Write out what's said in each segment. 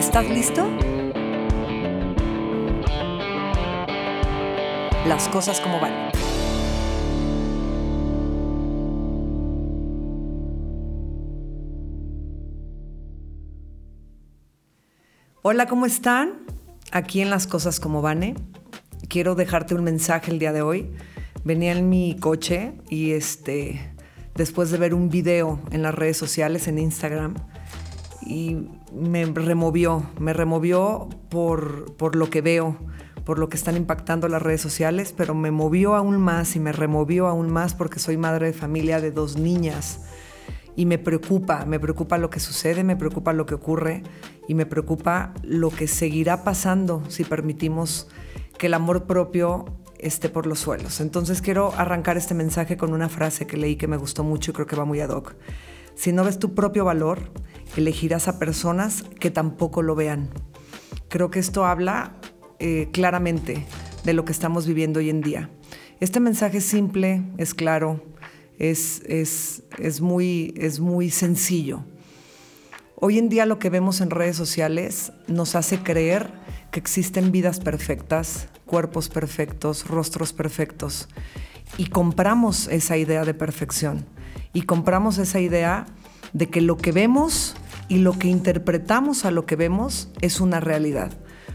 ¿Estás listo? Las cosas como van. Hola, ¿cómo están? Aquí en Las Cosas como Vane. Quiero dejarte un mensaje el día de hoy. Venía en mi coche y este, después de ver un video en las redes sociales, en Instagram, y me removió, me removió por, por lo que veo, por lo que están impactando las redes sociales, pero me movió aún más y me removió aún más porque soy madre de familia de dos niñas y me preocupa, me preocupa lo que sucede, me preocupa lo que ocurre y me preocupa lo que seguirá pasando si permitimos que el amor propio esté por los suelos. Entonces quiero arrancar este mensaje con una frase que leí que me gustó mucho y creo que va muy ad hoc. Si no ves tu propio valor, elegirás a personas que tampoco lo vean. Creo que esto habla eh, claramente de lo que estamos viviendo hoy en día. Este mensaje es simple, es claro, es, es, es, muy, es muy sencillo. Hoy en día lo que vemos en redes sociales nos hace creer que existen vidas perfectas, cuerpos perfectos, rostros perfectos. Y compramos esa idea de perfección. Y compramos esa idea de que lo que vemos y lo que interpretamos a lo que vemos es una realidad.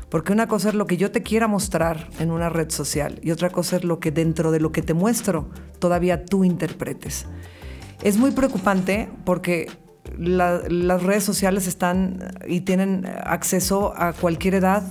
Porque una cosa es lo que yo te quiera mostrar en una red social y otra cosa es lo que dentro de lo que te muestro todavía tú interpretes. Es muy preocupante porque las redes sociales están y tienen acceso a cualquier edad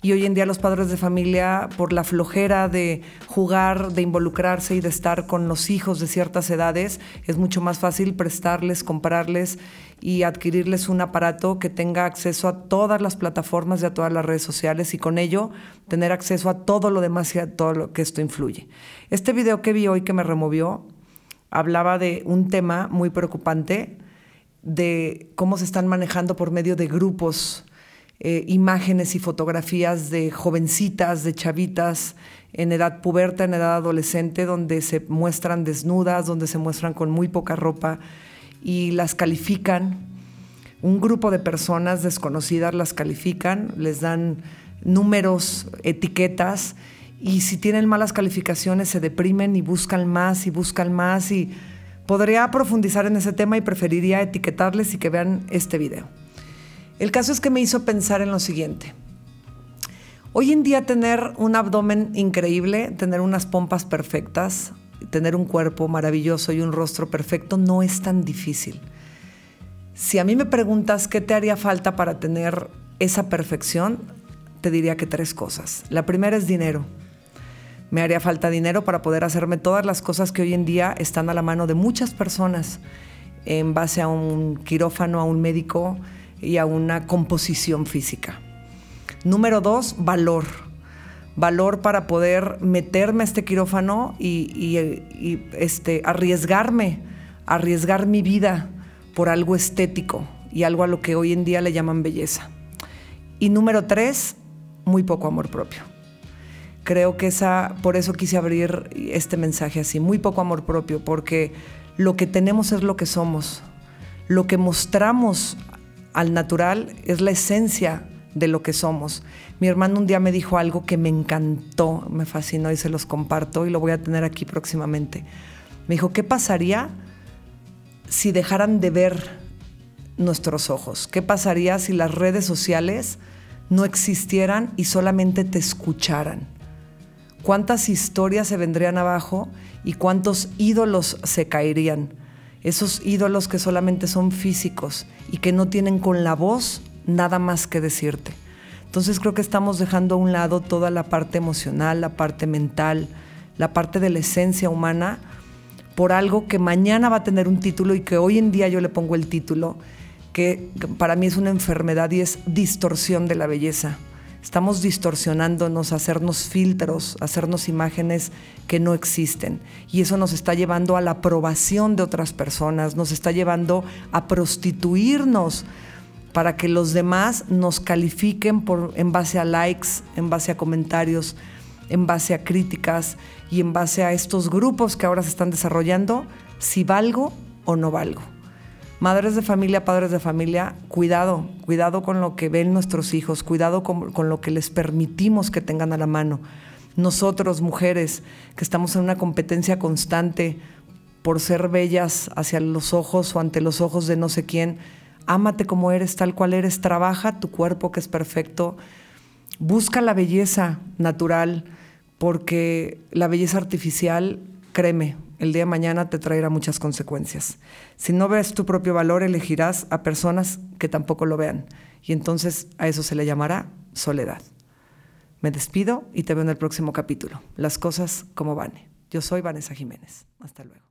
y hoy en día los padres de familia, por la flojera de jugar, de involucrarse y de estar con los hijos de ciertas edades, es mucho más fácil prestarles, comprarles y adquirirles un aparato que tenga acceso a todas las plataformas y a todas las redes sociales y con ello tener acceso a todo lo demás y a todo lo que esto influye. Este video que vi hoy que me removió hablaba de un tema muy preocupante de cómo se están manejando por medio de grupos eh, imágenes y fotografías de jovencitas, de chavitas en edad puberta, en edad adolescente, donde se muestran desnudas, donde se muestran con muy poca ropa y las califican. Un grupo de personas desconocidas las califican, les dan números, etiquetas y si tienen malas calificaciones se deprimen y buscan más y buscan más y podría profundizar en ese tema y preferiría etiquetarles y que vean este video. El caso es que me hizo pensar en lo siguiente. Hoy en día tener un abdomen increíble, tener unas pompas perfectas, tener un cuerpo maravilloso y un rostro perfecto no es tan difícil. Si a mí me preguntas qué te haría falta para tener esa perfección, te diría que tres cosas. La primera es dinero. Me haría falta dinero para poder hacerme todas las cosas que hoy en día están a la mano de muchas personas en base a un quirófano, a un médico, y a una composición física. Número dos, valor. Valor para poder meterme a este quirófano y, este, arriesgarme, arriesgar mi vida por algo estético y algo a lo que hoy en día le llaman belleza. Y número tres, muy poco amor propio. Creo que esa, por eso quise abrir este mensaje así, muy poco amor propio, porque lo que tenemos es lo que somos. Lo que mostramos al natural es la esencia de lo que somos. Mi hermano un día me dijo algo que me encantó, me fascinó y se los comparto y lo voy a tener aquí próximamente. Me dijo, ¿qué pasaría si dejaran de ver nuestros ojos? ¿Qué pasaría si las redes sociales no existieran y solamente te escucharan? ¿Cuántas historias se vendrían abajo y cuántos ídolos se caerían? Esos ídolos que solamente son físicos y que no tienen con la voz nada más que decirte. Entonces creo que estamos dejando a un lado toda la parte emocional, la parte mental, la parte de la esencia humana por algo que mañana va a tener un título y que hoy en día yo le pongo el título, que para mí es una enfermedad y es distorsión de la belleza. Estamos distorsionándonos, hacernos filtros, hacernos imágenes que no existen. Y eso nos está llevando a la aprobación de otras personas, nos está llevando a prostituirnos para que los demás nos califiquen por, en base a likes, en base a comentarios, en base a críticas y en base a estos grupos que ahora se están desarrollando, si valgo o no valgo. Madres de familia, padres de familia, cuidado, cuidado con lo que ven nuestros hijos, cuidado con, lo que les permitimos que tengan a la mano. Nosotros, mujeres, que estamos en una competencia constante por ser bellas hacia los ojos o ante los ojos de no sé quién, ámate como eres, tal cual eres, trabaja tu cuerpo que es perfecto, busca la belleza natural, porque la belleza artificial, créeme, el día de mañana te traerá muchas consecuencias. Si no ves tu propio valor, elegirás a personas que tampoco lo vean. Y entonces a eso se le llamará soledad. Me despido y te veo en el próximo capítulo. Las cosas como van. Yo soy Vanessa Jiménez. Hasta luego.